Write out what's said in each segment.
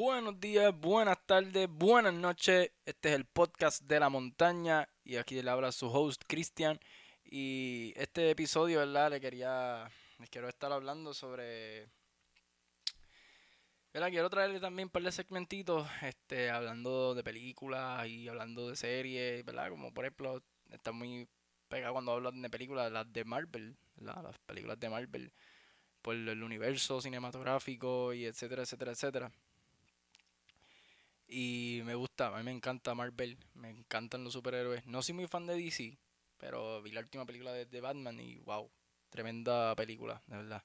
Buenos días, buenas tardes, buenas noches. Este es el podcast de la montaña y aquí le habla su host Cristian. Y este episodio, ¿verdad? Le quería, les quiero estar hablando sobre, ¿verdad? Quiero traerle también un par de segmentitos, este, hablando de películas y hablando de series, ¿verdad? Como por ejemplo, está muy pegado cuando hablo de películas, las de Marvel, ¿verdad? Las películas de Marvel por el universo cinematográfico y etcétera, etcétera, etcétera. Y me gusta, a mí me encanta Marvel, me encantan los superhéroes. No soy muy fan de DC, pero vi la última película de, Batman y wow, tremenda película, de verdad.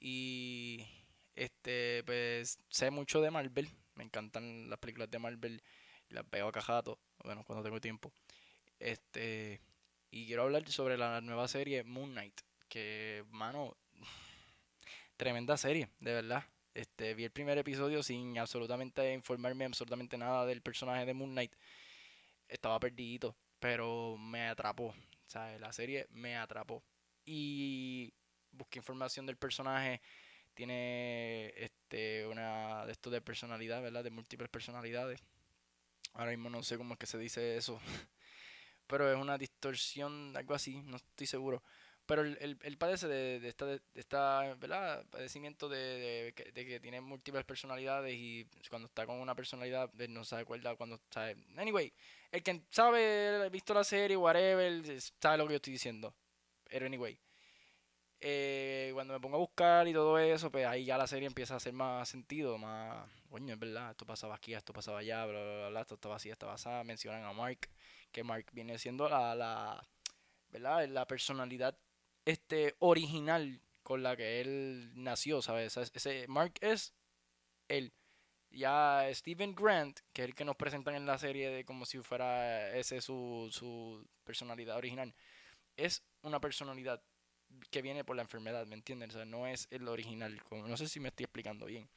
Y este, pues sé mucho de Marvel, me encantan las películas de Marvel, las veo a cajato, bueno, cuando tengo tiempo. Este, y quiero hablar sobre la nueva serie Moon Knight, que, mano, tremenda serie, de verdad. Este, vi el primer episodio sin absolutamente informarme absolutamente nada del personaje de Moon Knight. Estaba perdido, pero me atrapó. Sea, la serie me atrapó. Y busqué información del personaje. Tiene este una de esto de personalidad, ¿verdad? De múltiples personalidades. Ahora mismo no sé cómo es que se dice eso. pero es una distorsión, algo así, no estoy seguro. Pero él, él, padece de, de, esta, de esta ¿verdad? padecimiento de, de, que tiene múltiples personalidades y cuando está con una personalidad no se acuerda cuando está... Anyway, el que sabe, ha visto la serie, whatever, sabe lo que yo estoy diciendo. Pero anyway, eh, cuando me pongo a buscar y todo eso, pues ahí ya la serie empieza a hacer más sentido, más... Coño, es verdad, esto pasaba aquí, esto pasaba allá, bla, bla, bla, esto estaba así, estaba así. Mencionan a Mark, que Mark viene siendo la... la ¿verdad? La personalidad este original con la que él nació, ¿sabes? Ese Mark es él. Ya Steven Grant, que es el que nos presentan en la serie de como si fuera ese su, su personalidad original, es una personalidad que viene por la enfermedad, ¿me entienden? O sea, no es el original. No sé si me estoy explicando bien.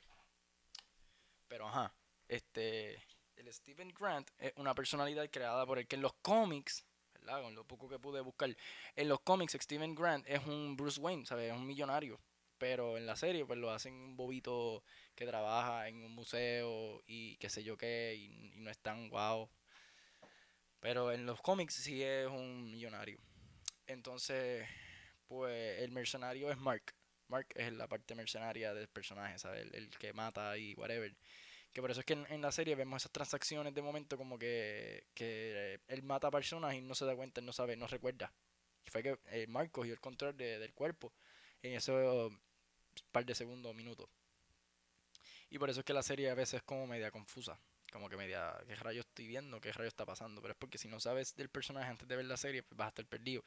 Pero ajá, este, el Steven Grant es una personalidad creada por el que en los cómics con lo poco que pude buscar. En los cómics, Steven Grant es un Bruce Wayne, ¿sabes? Es un millonario. Pero en la serie, pues lo hacen un bobito que trabaja en un museo y qué sé yo qué, y, no es tan guau. Pero en los cómics sí es un millonario. Entonces, pues el mercenario es Mark. Mark es la parte mercenaria del personaje, ¿sabes? El, el que mata y whatever. Que por eso es que en, la serie vemos esas transacciones de momento como que, que él mata a personas y no se da cuenta, no sabe, no recuerda. Y fue que eh, Mark cogió el control del cuerpo en esos par de segundos o minutos. Y por eso es que la serie a veces es como media confusa. Como que media, ¿qué rayo estoy viendo? ¿Qué rayo está pasando? Pero es porque si no sabes del personaje antes de ver la serie, pues vas a estar perdido.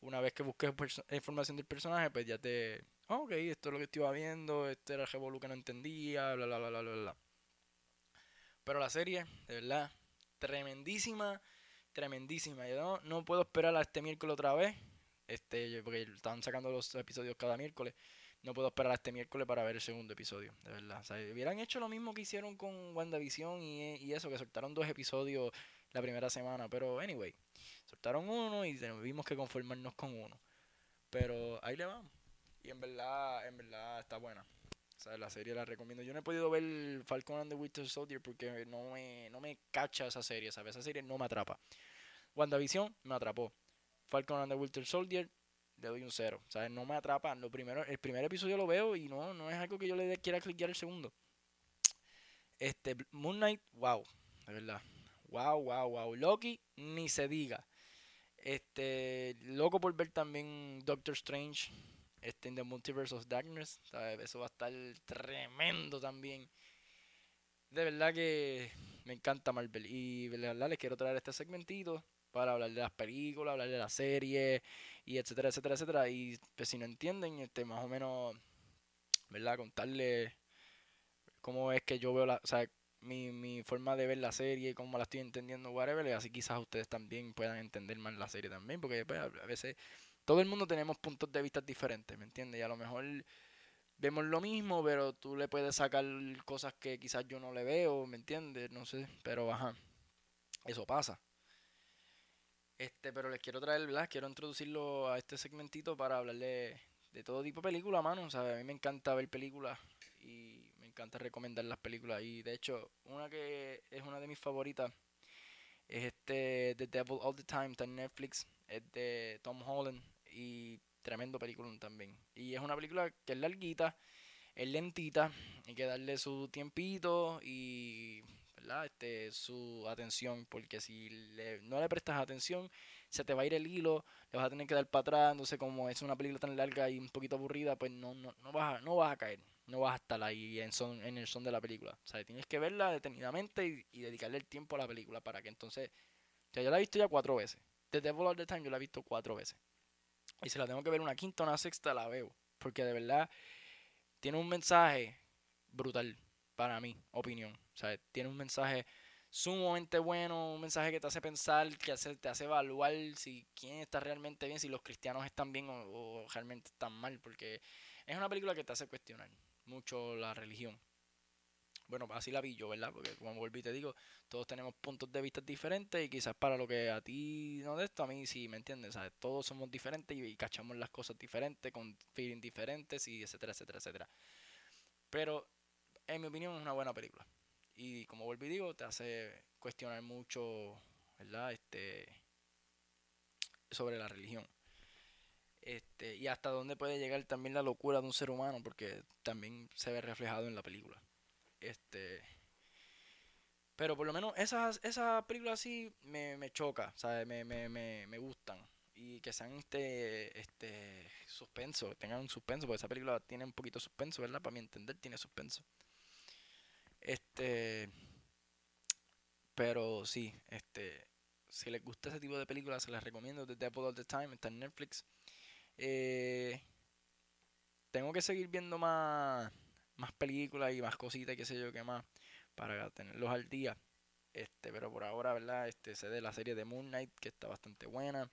Una vez que busques información del personaje, pues ya te... ok, esto es lo que estoy viendo, este era el revolu que no entendía, bla, bla, bla, bla, bla. Pero la serie, de verdad, tremendísima, tremendísima. Yo no, no puedo esperar a este miércoles otra vez, este, porque estaban sacando los episodios cada miércoles. No puedo esperar a este miércoles para ver el segundo episodio, de verdad. O sea, hubieran hecho lo mismo que hicieron con WandaVision y, y eso, que soltaron dos episodios la primera semana. Pero, anyway, soltaron uno y tuvimos que conformarnos con uno. Pero ahí le vamos. Y en verdad, en verdad está buena la serie la recomiendo. Yo no he podido ver Falcon and the Winter Soldier porque no me, no me cacha esa serie, ¿sabes? Esa serie no me atrapa. WandaVision me atrapó. Falcon and the Winter Soldier le doy un cero. ¿Sabes? No me atrapa. Lo primero, el primer episodio lo veo y no, no es algo que yo le quiera cliquear el segundo. Este, Moon Knight, wow, de verdad. Wow, wow, wow. Loki, ni se diga. Este, loco por ver también Doctor Strange este, en The Multiverse of Darkness. Eso va a estar tremendo también. De verdad que me encanta Marvel. Y de les quiero traer este segmentito para hablar de las películas, hablar de la serie y etcétera, etcétera, etcétera. Y pues, si no entienden, este, más o menos, ¿verdad? Contarles cómo es que yo veo la, o sea, mi, mi forma de ver la serie, cómo la estoy entendiendo, whatever. Así quizás ustedes también puedan entender más la serie también, porque pues, a veces todo el mundo tenemos puntos de vista diferentes, ¿me entiendes? Y a lo mejor vemos lo mismo, pero tú le puedes sacar cosas que quizás yo no le veo, ¿me entiendes? No sé, pero ajá, eso pasa. Este, pero les quiero traer, ¿verdad? Quiero introducirlo a este segmentito para hablarle de todo tipo de películas, mano. Sea, a mí me encanta ver películas y me encanta recomendar las películas. Y de hecho, una que es una de mis favoritas es este The Devil All the Time, está en Netflix. Es de Tom Holland y tremendo película también. Y es una película que es larguita, es lentita, hay que darle su tiempito y ¿verdad? Este, su atención, porque si no le prestas atención, se te va a ir el hilo, le vas a tener que dar para atrás, entonces como es una película tan larga y un poquito aburrida, pues no, no, no, vas, a, no vas a caer, no vas a estar ahí en, son, en el son de la película. O sea, tienes que verla detenidamente y, dedicarle el tiempo a la película para que entonces... O sea, yo la he visto ya cuatro veces. The Devil All the Time yo la he visto cuatro veces. Y si la tengo que ver una quinta o una sexta, la veo. Porque de verdad tiene un mensaje brutal para mí, opinión. O sea, tiene un mensaje sumamente bueno, un mensaje que te hace pensar, que te hace evaluar si quién está realmente bien, si los cristianos están bien o, realmente están mal, porque es una película que te hace cuestionar mucho la religión. Bueno, así la vi yo, ¿verdad? Porque como volví te digo, todos tenemos puntos de vista diferentes y quizás para lo que a ti no de esto, a mí sí, ¿me entiendes? ¿Sabes? Todos somos diferentes y, cachamos las cosas diferentes, con feeling diferentes y etcétera, etcétera, etcétera. Pero, en mi opinión, es una buena película. Y como volví digo, te hace cuestionar mucho, ¿verdad? Este sobre la religión. Este, y hasta dónde puede llegar también la locura de un ser humano, porque también se ve reflejado en la película. Este pero por lo menos esas, esas películas así me, me choca, ¿sabes? Me, me, me, me gustan. Y que sean este, este suspenso, tengan un suspenso, porque esa película tiene un poquito de suspenso, ¿verdad? Para mi entender tiene suspenso. Este. Pero sí, este. Si les gusta ese tipo de películas, se las recomiendo. The Devil All the Time está en Netflix. Eh, tengo que seguir viendo más, más películas y más cositas, qué sé yo, qué más, para tenerlos al día. Este, pero por ahora, ¿verdad? Este, sé de la serie de Moon Knight, que está bastante buena.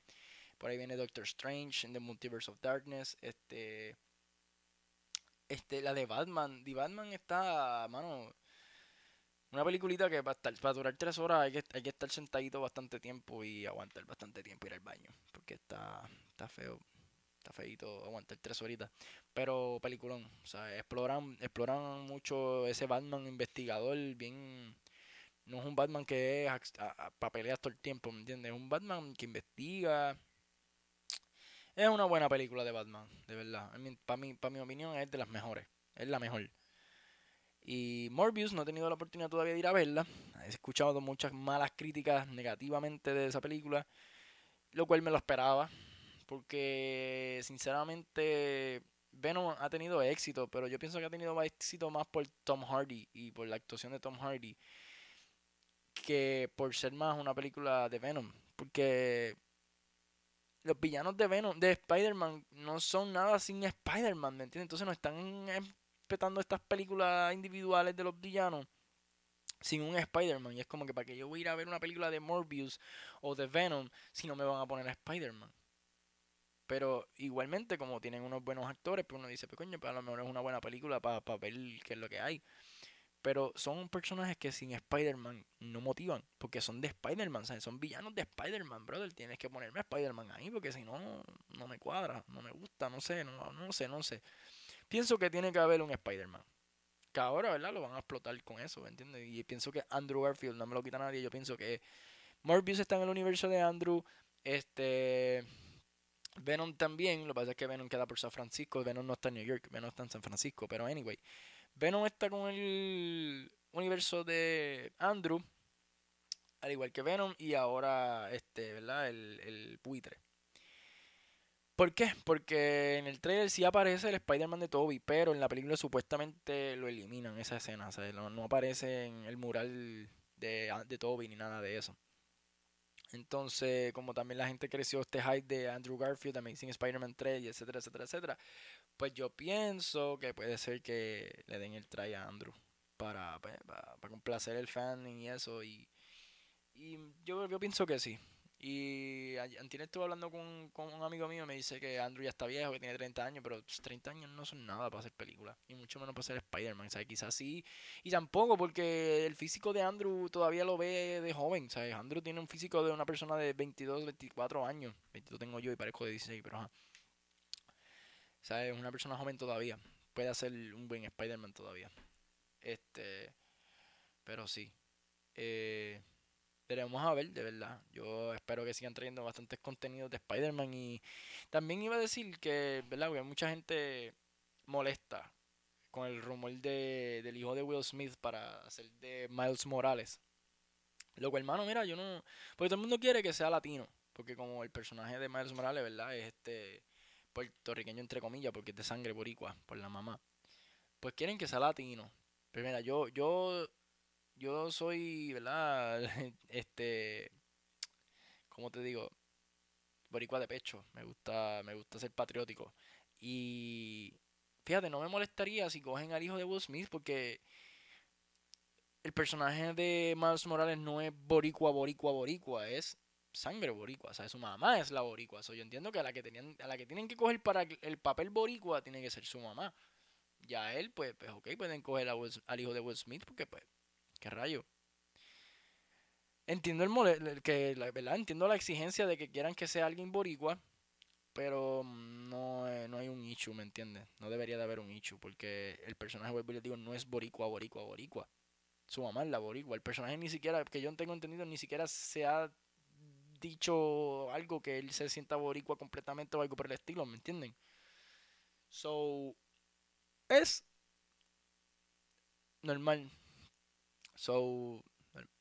Por ahí viene Doctor Strange en The Multiverse of Darkness. Este. Este, la de Batman. The Batman está, mano, una peliculita que para, estar, para durar tres horas hay que, hay que estar sentadito bastante tiempo y aguantar bastante tiempo ir al baño. Porque está, está feo, está feito aguantar tres horitas. Pero peliculón, o sea, exploran, exploran mucho ese Batman investigador, bien... No es un Batman que es para pelear todo el tiempo, ¿me entiendes? Es un Batman que investiga. Es una buena película de Batman, de verdad. Para mi, para mi opinión es de las mejores. Es la mejor. Y Morbius no he tenido la oportunidad todavía de ir a verla. He escuchado muchas malas críticas negativamente de esa película, lo cual me lo esperaba, porque sinceramente Venom ha tenido éxito, pero yo pienso que ha tenido éxito más por Tom Hardy y por la actuación de Tom Hardy que por ser más una película de Venom, porque los villanos de Venom, de Spider-Man, no son nada sin Spider-Man, ¿me entiendes? Entonces no están respetando estas películas individuales de los villanos sin un Spider-Man. Y es como que para que yo voy a ir a ver una película de Morbius o de Venom si no me van a poner a Spider-Man. Pero igualmente, como tienen unos buenos actores, pues uno dice, pues coño, pues a lo mejor es una buena película para ver qué es lo que hay. Pero son personajes que sin Spider-Man no motivan, porque son de Spider-Man, son villanos de Spider-Man, brother. Tienes que ponerme a Spider-Man ahí, porque si no, no me cuadra, no me gusta, no sé, no, no sé, no sé. Pienso que tiene que haber un Spider-Man. Que ahora, ¿verdad? Lo van a explotar con eso, ¿me entiendes? Y pienso que Andrew Garfield no me lo quita nadie. Yo pienso que Morbius está en el universo de Andrew. Este. Venom también. Lo que pasa es que Venom queda por San Francisco. Venom no está en New York. Venom está en San Francisco. Pero anyway. Venom está con el universo de Andrew. Al igual que Venom. Y ahora, este, ¿verdad? El, el buitre. ¿Por qué? Porque en el trailer sí aparece el Spider-Man de Toby, pero en la película supuestamente lo eliminan esa escena. O sea, no, aparece en el mural de, de Toby ni nada de eso. Entonces, como también la gente creció este hype de Andrew Garfield, Amazing Spider-Man 3, y etcétera, etcétera, etcétera, pues yo pienso que puede ser que le den el try a Andrew para, pues, para, complacer el fan y eso. Y, y yo, yo pienso que sí. Y Antine estuve hablando con, un amigo mío, me dice que Andrew ya está viejo, que tiene 30 años, pero 30 años no son nada para hacer películas, y mucho menos para ser Spider-Man, ¿sabes? Quizás sí, y tampoco porque el físico de Andrew todavía lo ve de joven, ¿sabes? Andrew tiene un físico de una persona de 22, 24 años, 22 tengo yo y parezco de 16, pero ajá. ¿Sabes? Una persona joven todavía, puede hacer un buen Spider-Man todavía. Este, pero sí. Eh, veremos a ver, de verdad. Yo espero que sigan trayendo bastantes contenidos de Spider-Man. Y también iba a decir que, ¿verdad? Porque mucha gente molesta con el rumor de, del hijo de Will Smith para hacer de Miles Morales. Loco, hermano, mira, yo no. Porque todo el mundo quiere que sea latino. Porque como el personaje de Miles Morales, ¿verdad? Es este puertorriqueño entre comillas, porque es de sangre boricua, por la mamá. Pues quieren que sea latino. Pero mira, yo, yo, yo soy, ¿verdad? Este, ¿cómo te digo? Boricua de pecho. Me gusta, me gusta ser patriótico. Y fíjate, no me molestaría si cogen al hijo de Will Smith porque el personaje de Miles Morales no es boricua, boricua, boricua, es sangre boricua, o sea, su mamá es la boricua. yo entiendo que a la que tenían, a la que tienen que coger para el papel boricua tiene que ser su mamá. Ya él, pues, pues ok, pueden coger al hijo de Will Smith porque, pues, qué rayo. Entiendo el que la entiendo la exigencia de que quieran que sea alguien boricua, pero no, no hay un issue, ¿me entiendes? No debería de haber un issue porque el personaje, vuelvo digo, no es boricua, boricua, boricua. Su mamá es la boricua. El personaje ni siquiera, que yo tengo entendido, ni siquiera se ha dicho algo que él se sienta boricua completamente o algo por el estilo, ¿me entienden? So, es normal. So,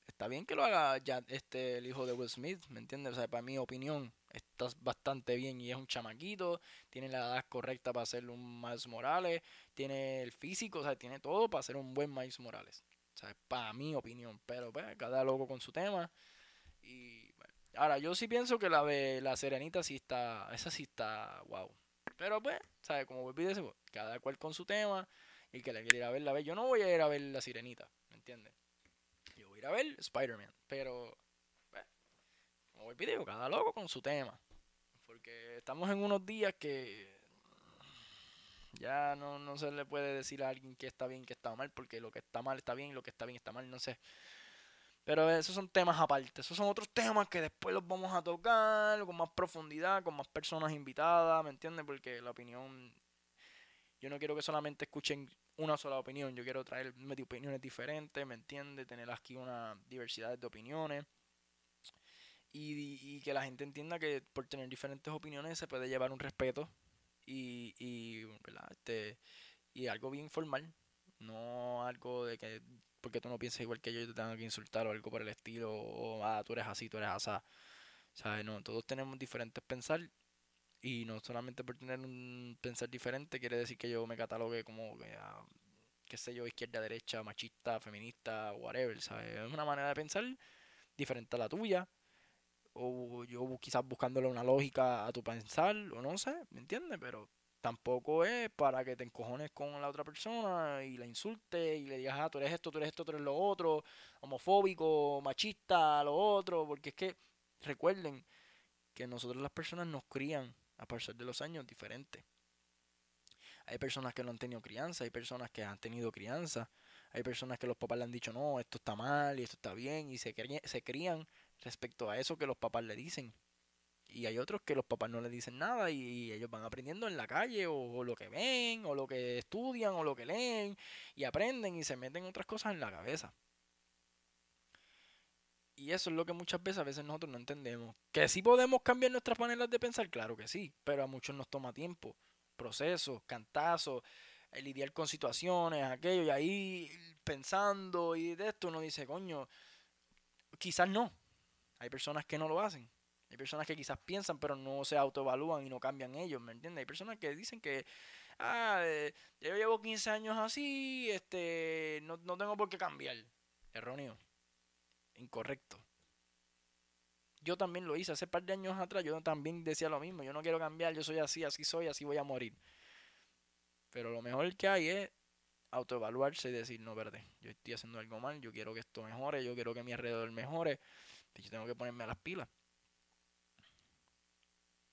está bien que lo haga ya este el hijo de Will Smith, ¿me entiendes? O sea, para mi opinión, está bastante bien y es un chamaquito, tiene la edad correcta para ser un Miles Morales, tiene el físico, o sea, tiene todo para ser un buen Miles Morales. O sea, para mi opinión, pero pues, cada loco con su tema. Y Ahora, yo sí pienso que la de la Serenita sí está, esa sí está, wow. Pero pues, ¿sabes? Como volví cada cual con su tema y que le quiere ir a ver la vez. Yo no voy a ir a ver la Sirenita, ¿me entiendes? Ir a ver Spider-Man, pero, pues, como volví a cada loco con su tema. Porque estamos en unos días que ya no, no se le puede decir a alguien que está bien, que está mal, porque lo que está mal está bien y lo que está bien está mal, no sé. Pero esos son temas aparte, esos son otros temas que después los vamos a tocar con más profundidad, con más personas invitadas, ¿me entiendes? Porque la opinión, yo no quiero que solamente escuchen una sola opinión, yo quiero traer opiniones diferentes, ¿me entiendes? Tener aquí una diversidad de opiniones. Y, que la gente entienda que por tener diferentes opiniones se puede llevar un respeto y, y, Este, y algo bien formal, no algo de que porque tú no piensas igual que yo y te tengo que insultar o algo por el estilo, o ah, tú eres así, tú eres asá. ¿Sabes? No, todos tenemos diferentes pensar y no solamente por tener un pensar diferente quiere decir que yo me catalogue como, uh, qué sé yo, izquierda, derecha, machista, feminista, whatever, ¿sabes? Es una manera de pensar diferente a la tuya. O yo quizás buscándole una lógica a tu pensar, o no sé, ¿me entiendes? Pero tampoco es para que te encojones con la otra persona y la insulte y le digas, ah, tú eres esto, tú eres esto, tú eres lo otro, homofóbico, machista, lo otro, porque es que recuerden que nosotros las personas nos crían a pasar de los años diferentes. Hay personas que no han tenido crianza, hay personas que han tenido crianza, hay personas que los papás le han dicho, no, esto está mal y esto está bien, y se, se crían respecto a eso que los papás le dicen. Y hay otros que los papás no les dicen nada y, ellos van aprendiendo en la calle o, lo que ven o lo que estudian o lo que leen y aprenden y se meten otras cosas en la cabeza. Y eso es lo que muchas veces a veces nosotros no entendemos. Que sí podemos cambiar nuestras maneras de pensar, claro que sí, pero a muchos nos toma tiempo, procesos, cantazos, lidiar con situaciones, aquello, y ahí pensando y de esto uno dice, coño, quizás no. Hay personas que no lo hacen. Hay personas que quizás piensan, pero no se autoevalúan y no cambian ellos, ¿me entiendes? Hay personas que dicen que, ah, eh, yo llevo 15 años así, este, no, no tengo por qué cambiar. Erróneo. Incorrecto. Yo también lo hice hace par de años atrás, yo también decía lo mismo, yo no quiero cambiar, yo soy así, así soy, así voy a morir. Pero lo mejor que hay es autoevaluarse y decir, no, verde, yo estoy haciendo algo mal, yo quiero que esto mejore, yo quiero que mi alrededor mejore, y yo tengo que ponerme a las pilas.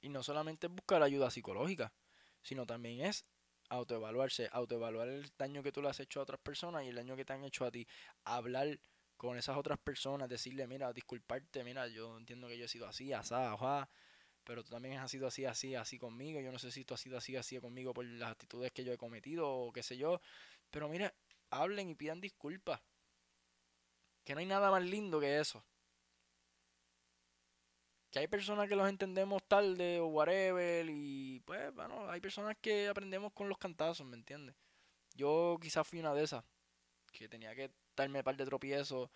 Y no solamente buscar ayuda psicológica, sino también es autoevaluarse, autoevaluar el daño que tú le has hecho a otras personas y el daño que te han hecho a ti. Hablar con esas otras personas, decirle, mira, disculparte, mira, yo entiendo que yo he sido así, asá, ajá, pero tú también has sido así, así, así conmigo. Yo no sé si tú has sido así, así conmigo por las actitudes que yo he cometido o qué sé yo. Pero mira, hablen y pidan disculpas. Que no hay nada más lindo que eso. Que hay personas que los entendemos tarde o whatever y pues bueno, hay personas que aprendemos con los cantazos, ¿me entiendes? Yo quizás fui una de esas que tenía que darme un par de tropiezos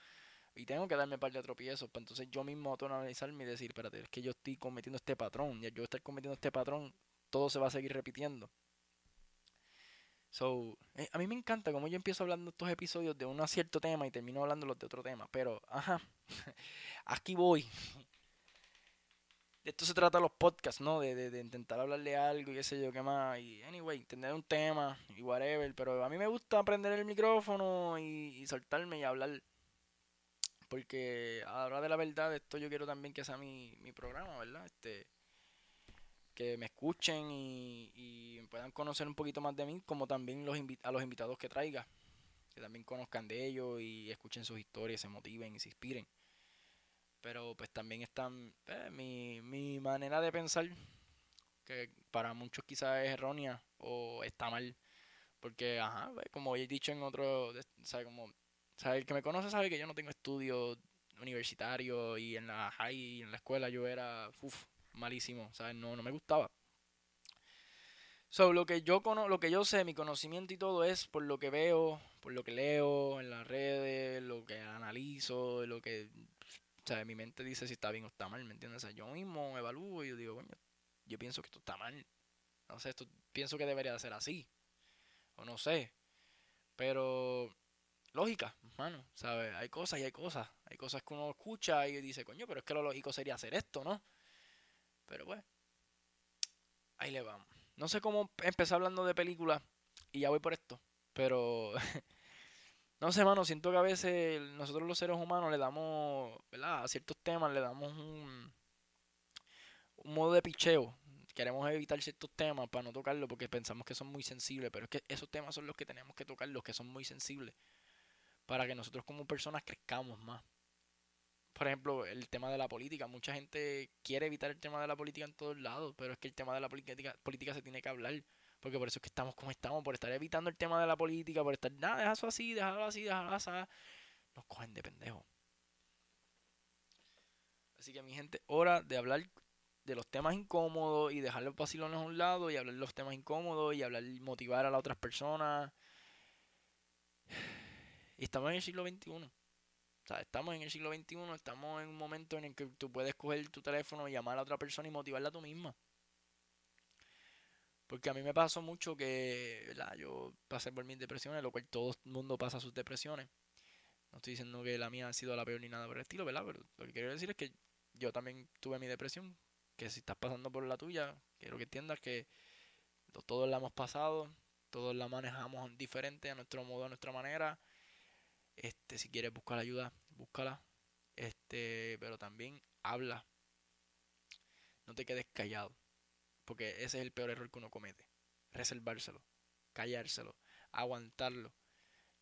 y tengo que darme un par de tropiezos para entonces yo mismo autoanalizarme y decir, espérate, es que yo estoy cometiendo este patrón y al yo estar cometiendo este patrón, todo se va a seguir repitiendo. So, eh, a mí me encanta como yo empiezo hablando estos episodios de un cierto tema y termino hablando de otro tema. Pero, ajá, aquí voy. De esto se trata los podcasts, ¿no? De, de, intentar hablarle algo y qué sé yo, qué más. Y, anyway, tener un tema y whatever. Pero a mí me gusta aprender el micrófono y, y soltarme y hablar. Porque a la hora de la verdad, esto yo quiero también que sea mi, mi programa, ¿verdad? Este que me escuchen y, puedan conocer un poquito más de mí, como también los a los invitados que traiga, que también conozcan de ellos y escuchen sus historias, se motiven y se inspiren. Pero pues también están eh, mi, mi manera de pensar, que para muchos quizás es errónea o está mal, porque, ajá, pues, como he dicho en otro, ¿sabe? Como, ¿sabe? El que me conoce sabe que yo no tengo estudios universitarios y en la high y en la escuela yo era, uff, malísimo, ¿sabes? No, no me gustaba. So, lo que yo cono lo que yo sé, mi conocimiento y todo es por lo que veo, por lo que leo en las redes, lo que analizo, lo que o sea, mi mente dice si está bien o está mal, ¿me entiendes? O sea, yo mismo evalúo y yo digo, coño, yo pienso que esto está mal. No sé, esto pienso que debería ser así. O no sé. Pero lógica, hermano, ¿sabes? Hay cosas y hay cosas. Hay cosas que uno escucha y dice, coño, pero es que lo lógico sería hacer esto, ¿no? Pero bueno, ahí le vamos. No sé cómo empecé hablando de películas y ya voy por esto. Pero, no sé, mano, siento que a veces nosotros los seres humanos le damos, ¿verdad? A ciertos temas le damos un, un modo de picheo. Queremos evitar ciertos temas para no tocarlos porque pensamos que son muy sensibles. Pero es que esos temas son los que tenemos que tocar, los que son muy sensibles. Para que nosotros como personas crezcamos más por ejemplo, el tema de la política. Mucha gente quiere evitar el tema de la política en todos lados, pero es que el tema de la política, política se tiene que hablar. Porque por eso es que estamos como estamos, por estar evitando el tema de la política, por estar, nada, deja eso así, déjalo así, déjalo así. Nos cogen de pendejo. Así que mi gente, hora de hablar de los temas incómodos y dejar los vacilones a un lado y hablar de los temas incómodos y hablar motivar a las otras personas. Y estamos en el siglo XXI. O sea, estamos en el siglo XXI, estamos en un momento en el que tú puedes coger tu teléfono y llamar a otra persona y motivarla tú misma. Porque a mí me pasó mucho que. Yo pasé por mis depresiones, lo cual todo el mundo pasa sus depresiones. No estoy diciendo que la mía ha sido la peor ni nada por el estilo, ¿verdad? Pero lo que quiero decir es que yo también tuve mi depresión. Que si estás pasando por la tuya, quiero que entiendas que todos la hemos pasado, todos la manejamos diferente, a nuestro modo, a nuestra manera. Este, si quieres buscar ayuda, búscala. Este, pero también habla. No te quedes callado. Porque ese es el peor error que uno comete. Reservárselo, callárselo, aguantarlo.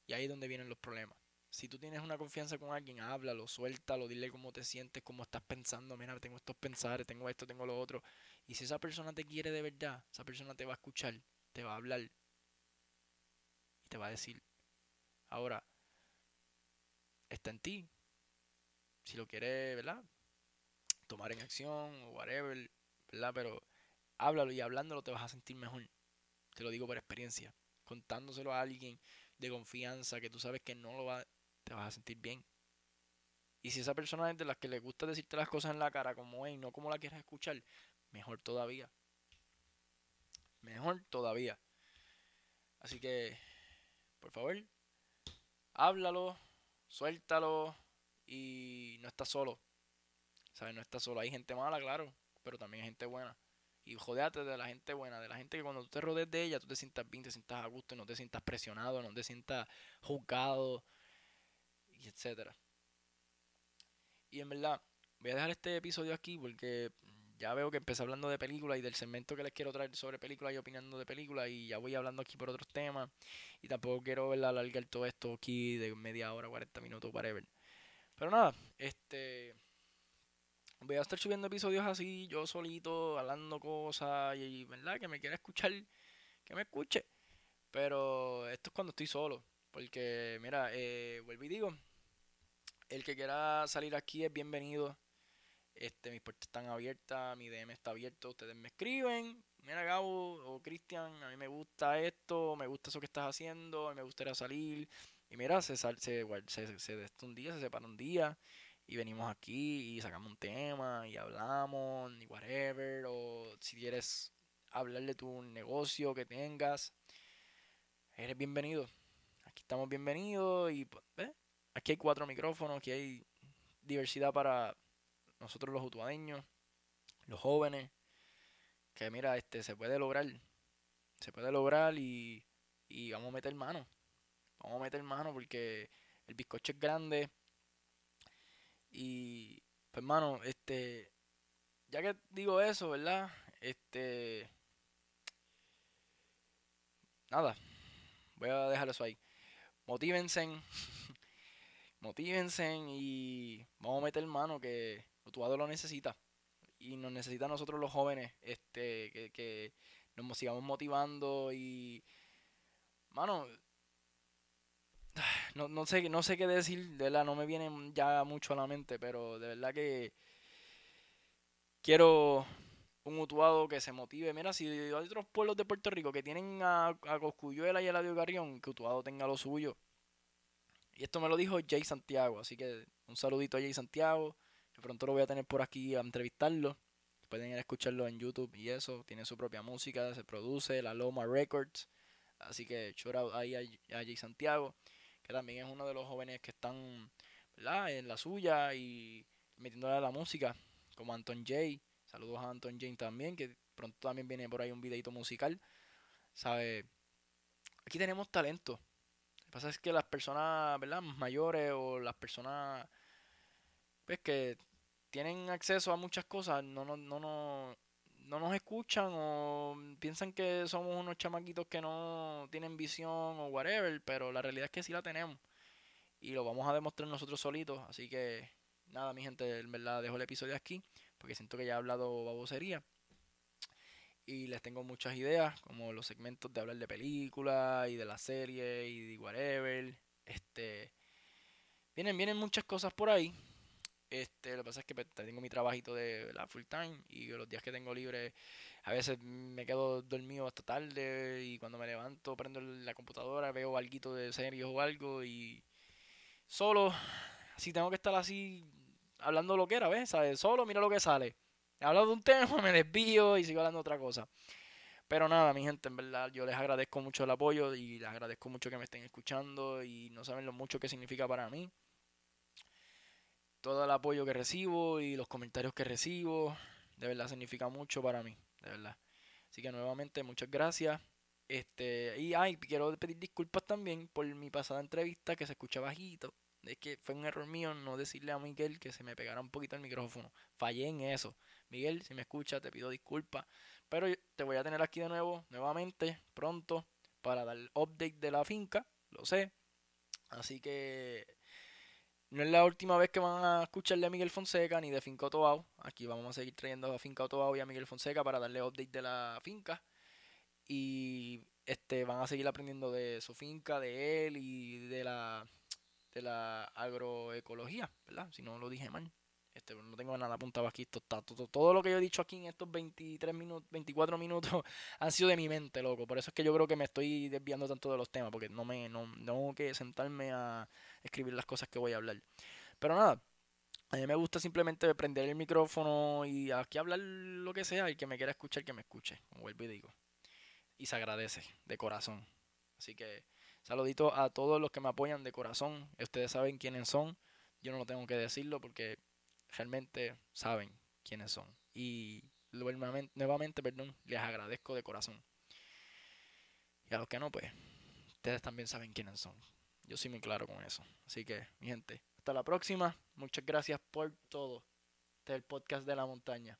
Y ahí es donde vienen los problemas. Si tú tienes una confianza con alguien, háblalo, suéltalo, dile cómo te sientes, cómo estás pensando. Mira, tengo estos pensares, tengo esto, tengo lo otro. Y si esa persona te quiere de verdad, esa persona te va a escuchar, te va a hablar y te va a decir. Ahora, está en ti. Si lo quieres, ¿verdad? Tomar en acción o whatever, ¿verdad? Pero háblalo y hablándolo te vas a sentir mejor. Te lo digo por experiencia. Contándoselo a alguien de confianza que tú sabes que no lo va, te vas a sentir bien. Y si esa persona es de las que le gusta decirte las cosas en la cara como es y no como la quieres escuchar, mejor todavía. Mejor todavía. Así que, por favor, háblalo, suéltalo y no estás solo. ¿Sabes? No estás solo. Hay gente mala, claro, pero también hay gente buena. Y jodeate de la gente buena, de la gente que cuando tú te rodees de ella, tú te sientas bien, te sientas a gusto, no te sientas presionado, no te sientas juzgado, y etcétera. Y en verdad, voy a dejar este episodio aquí porque ya veo que empecé hablando de películas y del segmento que les quiero traer sobre películas y opinando de películas y ya voy hablando aquí por otros temas y tampoco quiero alargar todo esto aquí de media hora, 40 minutos, whatever. Pero nada, este voy a estar subiendo episodios así, yo solito, hablando cosas y, ¿verdad? Que me quiera escuchar, que me escuche. Pero esto es cuando estoy solo. Porque, mira, eh, vuelvo y digo, el que quiera salir aquí es bienvenido. Este, mis puertas están abiertas, mi DM está abierto, ustedes me escriben. Mira, Gabo o Cristian, a mí me gusta esto, me gusta eso que estás haciendo, me gustaría salir. Y mira, se, sal, se, se, se, un día, se separa un día y venimos aquí y sacamos un tema y hablamos y whatever. O si quieres hablar de tu negocio que tengas, eres bienvenido. Aquí estamos bienvenidos y pues, aquí hay cuatro micrófonos, aquí hay diversidad para nosotros los utuadeños, los jóvenes, que mira, este se puede lograr, se puede lograr y, y vamos a meter mano, vamos a meter mano porque el bizcocho es grande y pues mano, este, ya que digo eso, ¿verdad? Este, nada, voy a dejar eso ahí. Motívense, motívense y vamos a meter mano que Utuado lo necesita. Y nos necesita a nosotros los jóvenes, este, que, que nos sigamos motivando y mano, no, no sé no sé qué decir, de verdad no me viene ya mucho a la mente, pero de verdad que quiero un Utuado que se motive. Mira, si hay otros pueblos de Puerto Rico que tienen a, a Coscuyuela y a Ladio Garrión, que Utuado tenga lo suyo. Y esto me lo dijo Jay Santiago, así que un saludito a Jay Santiago, que pronto lo voy a tener por aquí a entrevistarlo. Pueden ir a escucharlo en YouTube y eso, tiene su propia música, se produce, la Loma Records. Así que shout ahí a, Jay Santiago, que también es uno de los jóvenes que están en la suya y metiéndole a la música, como Anton Jay. Saludos a Anton Jay también, que pronto también viene por ahí un videito musical. ¿Sabe? Aquí tenemos talento que pasa es que las personas. Mayores o las personas pues, que tienen acceso a muchas cosas no, no, no, no, no nos escuchan o piensan que somos unos chamaquitos que no tienen visión o whatever, pero la realidad es que sí la tenemos y lo vamos a demostrar nosotros solitos. Así que nada, mi gente, en verdad dejo el episodio aquí porque siento que ya he hablado babosería y les tengo muchas ideas, como los segmentos de hablar de películas y de la serie y de whatever. Este, vienen, vienen muchas cosas por ahí. Este, lo que pasa es que pues, tengo mi trabajito de la full time y los días que tengo libre a veces me quedo dormido hasta tarde y cuando me levanto prendo la computadora, veo algo de series o algo y solo, si tengo que estar así hablando lo que era, ¿ves? Solo mira lo que sale. He hablado de un tema, me desvío y sigo hablando de otra cosa. Pero nada, mi gente, en verdad, yo les agradezco mucho el apoyo y les agradezco mucho que me estén escuchando y no saben lo mucho que significa para mí. Todo el apoyo que recibo y los comentarios que recibo, de verdad significa mucho para mí, de verdad. Así que nuevamente, muchas gracias. Este, y ay, quiero pedir disculpas también por mi pasada entrevista que se escucha bajito. Es que fue un error mío no decirle a Miguel que se me pegara un poquito el micrófono. Fallé en eso. Miguel, si me escuchas, te pido disculpas. Pero te voy a tener aquí de nuevo, nuevamente, pronto, para dar update de la finca. Lo sé. Así que no es la última vez que van a escucharle a Miguel Fonseca ni de Finca Otobao. Aquí vamos a seguir trayendo a Finca Otobao y a Miguel Fonseca para darle update de la finca. Y este van a seguir aprendiendo de su finca, de él y de la de la agroecología, ¿verdad? Si no lo dije mal. Este, no tengo nada apuntado aquí. está, todo, todo, lo que yo he dicho aquí en estos 23 minutos, 24 minutos han sido de mi mente, loco. Por eso es que yo creo que me estoy desviando tanto de los temas, porque no me no, tengo que sentarme a escribir las cosas que voy a hablar. Pero nada, a mí me gusta simplemente prender el micrófono y aquí hablar lo que sea. Y que me quiera escuchar, que me escuche, como vuelvo y digo. Y se agradece de corazón. Así que Saludito a todos los que me apoyan de corazón. Ustedes saben quiénes son. Yo no lo tengo que decirlo porque realmente saben quiénes son. Y nuevamente, perdón, les agradezco de corazón. Y a los que no, pues, ustedes también saben quiénes son. Yo soy muy claro con eso. Así que, mi gente, hasta la próxima. Muchas gracias por todo. Este es el podcast de la montaña.